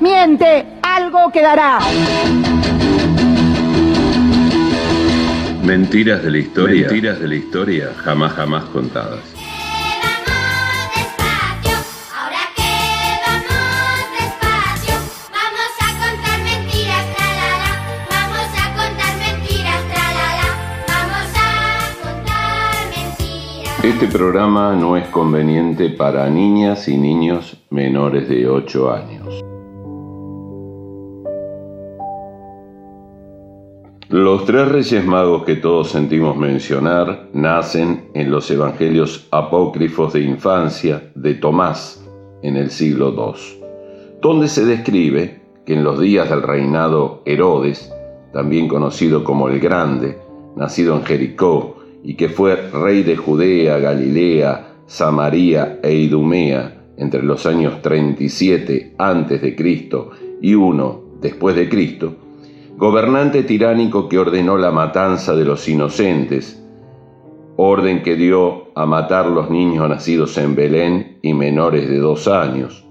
miente, algo quedará. Mentiras de la historia. Mentiras de la historia jamás jamás contadas. Este programa no es conveniente para niñas y niños menores de 8 años. Los tres reyes magos que todos sentimos mencionar nacen en los evangelios apócrifos de infancia de Tomás en el siglo II, donde se describe que en los días del reinado Herodes, también conocido como el Grande, nacido en Jericó, y que fue rey de Judea, Galilea, Samaria e Idumea entre los años 37 antes de Cristo y 1 después de Cristo, gobernante tiránico que ordenó la matanza de los inocentes, orden que dio a matar los niños nacidos en Belén y menores de dos años.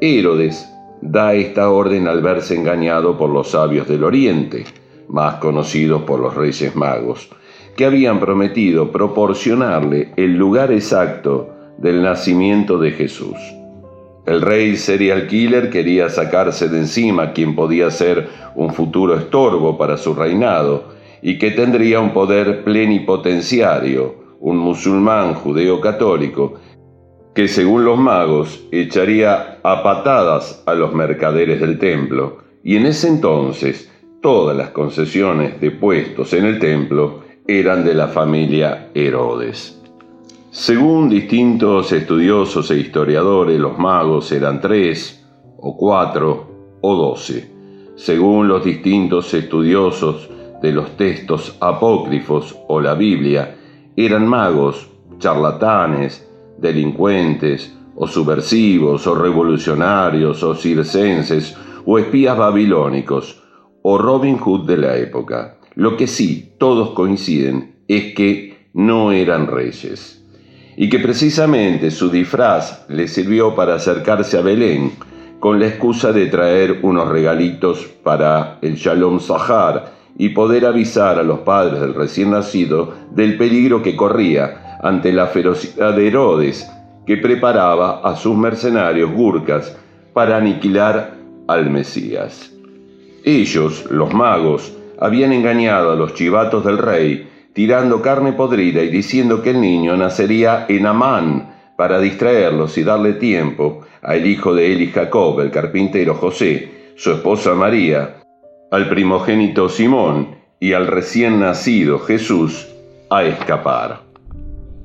Herodes da esta orden al verse engañado por los sabios del Oriente, más conocidos por los Reyes Magos, que habían prometido proporcionarle el lugar exacto del nacimiento de Jesús. El rey serial killer quería sacarse de encima quien podía ser un futuro estorbo para su reinado y que tendría un poder plenipotenciario, un musulmán judeo-católico, que según los magos echaría a patadas a los mercaderes del templo, y en ese entonces todas las concesiones de puestos en el templo eran de la familia Herodes. Según distintos estudiosos e historiadores, los magos eran tres, o cuatro, o doce. Según los distintos estudiosos de los textos apócrifos o la Biblia, eran magos, charlatanes, delincuentes, o subversivos, o revolucionarios, o circenses, o espías babilónicos, o Robin Hood de la época. Lo que sí todos coinciden es que no eran reyes y que precisamente su disfraz le sirvió para acercarse a Belén con la excusa de traer unos regalitos para el Shalom Sahar y poder avisar a los padres del recién nacido del peligro que corría ante la ferocidad de Herodes, que preparaba a sus mercenarios gurkas para aniquilar al Mesías. Ellos, los magos, habían engañado a los chivatos del rey, tirando carne podrida y diciendo que el niño nacería en Amán, para distraerlos y darle tiempo al hijo de y Jacob, el carpintero José, su esposa María, al primogénito Simón y al recién nacido Jesús a escapar.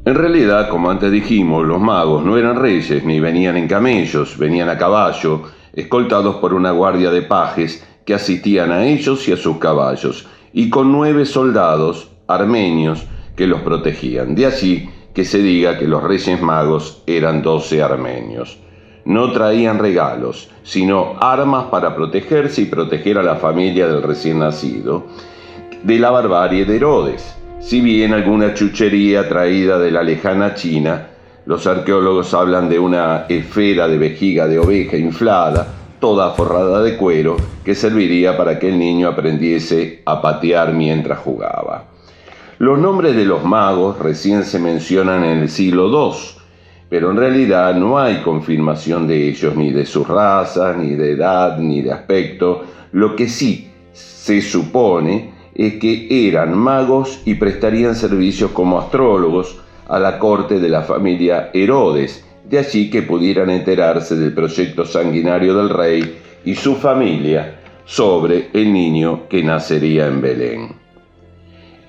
En realidad, como antes dijimos, los magos no eran reyes ni venían en camellos, venían a caballo, escoltados por una guardia de pajes que asistían a ellos y a sus caballos, y con nueve soldados armenios que los protegían. De allí que se diga que los reyes magos eran doce armenios. No traían regalos, sino armas para protegerse y proteger a la familia del recién nacido de la barbarie de Herodes. Si bien alguna chuchería traída de la lejana China, los arqueólogos hablan de una esfera de vejiga de oveja inflada, toda forrada de cuero, que serviría para que el niño aprendiese a patear mientras jugaba. Los nombres de los magos recién se mencionan en el siglo II, pero en realidad no hay confirmación de ellos, ni de su raza, ni de edad, ni de aspecto. Lo que sí se supone es que eran magos y prestarían servicios como astrólogos a la corte de la familia Herodes, de allí que pudieran enterarse del proyecto sanguinario del rey y su familia sobre el niño que nacería en Belén.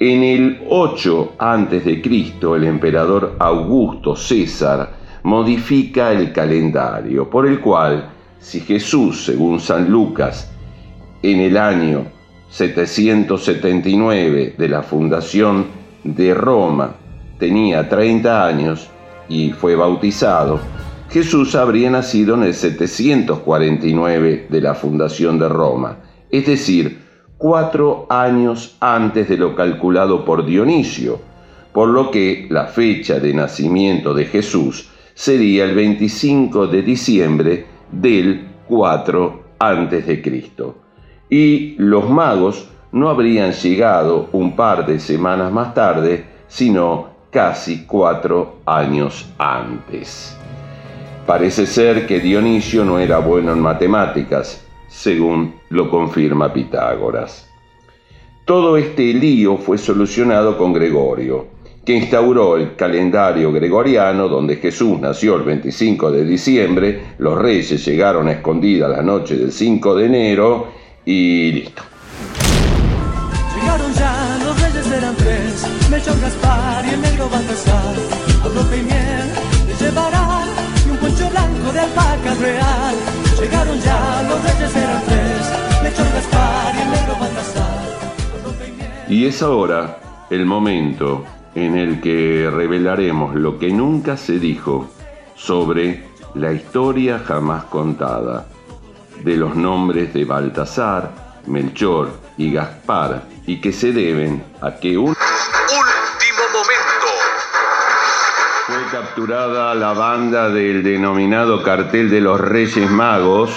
En el 8 a.C., el emperador Augusto César modifica el calendario, por el cual, si Jesús, según San Lucas, en el año 779 de la fundación de Roma tenía 30 años, y fue bautizado, Jesús habría nacido en el 749 de la fundación de Roma, es decir, cuatro años antes de lo calculado por Dionisio, por lo que la fecha de nacimiento de Jesús sería el 25 de diciembre del 4 a.C. Y los magos no habrían llegado un par de semanas más tarde, sino casi cuatro años antes. Parece ser que Dionisio no era bueno en matemáticas, según lo confirma Pitágoras. Todo este lío fue solucionado con Gregorio, que instauró el calendario gregoriano donde Jesús nació el 25 de diciembre, los reyes llegaron a escondida la noche del 5 de enero y listo. Llegaron ya, los reyes eran tres, Melchor Gaspar y el negro Baltasar, a y miel les y. Y es ahora el momento en el que revelaremos lo que nunca se dijo sobre la historia jamás contada de los nombres de Baltasar, Melchor y Gaspar y que se deben a que un capturada la banda del denominado cartel de los Reyes Magos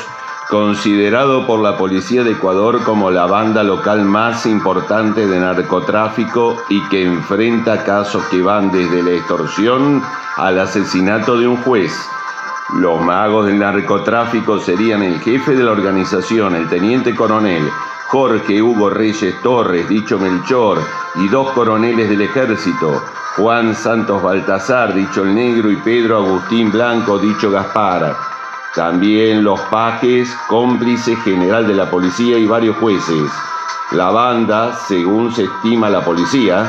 considerado por la policía de Ecuador como la banda local más importante de narcotráfico y que enfrenta casos que van desde la extorsión al asesinato de un juez. Los magos del narcotráfico serían el jefe de la organización, el teniente coronel Jorge Hugo Reyes Torres, dicho Melchor, y dos coroneles del ejército, Juan Santos Baltasar, dicho el negro, y Pedro Agustín Blanco, dicho Gaspar. También los pajes, cómplice general de la policía y varios jueces. La banda, según se estima la policía,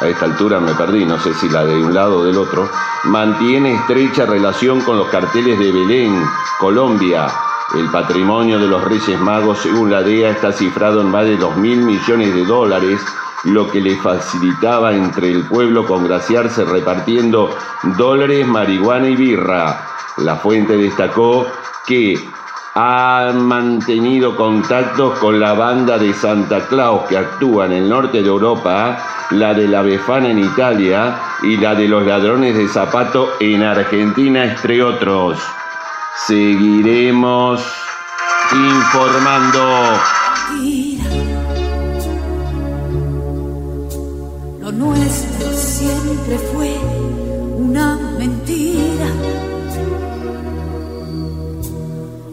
a esta altura me perdí, no sé si la de un lado o del otro, mantiene estrecha relación con los carteles de Belén, Colombia. El patrimonio de los Reyes Magos, según la DEA, está cifrado en más de 2 mil millones de dólares, lo que le facilitaba entre el pueblo congraciarse repartiendo dólares, marihuana y birra. La fuente destacó que ha mantenido contactos con la banda de Santa Claus que actúa en el norte de Europa, la de la Befana en Italia y la de los ladrones de zapato en Argentina, entre otros. Seguiremos informando. Nuestro siempre fue una mentira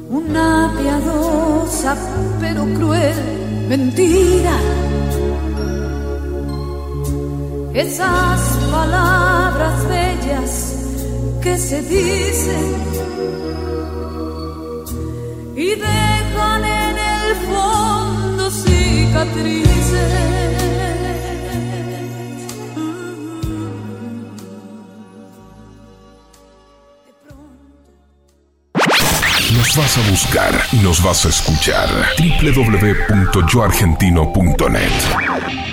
una piadosa pero cruel mentira. Esas palabras bellas que se dicen y dejan en el fondo cicatrices. Nos vas a buscar y nos vas a escuchar. www.yoargentino.net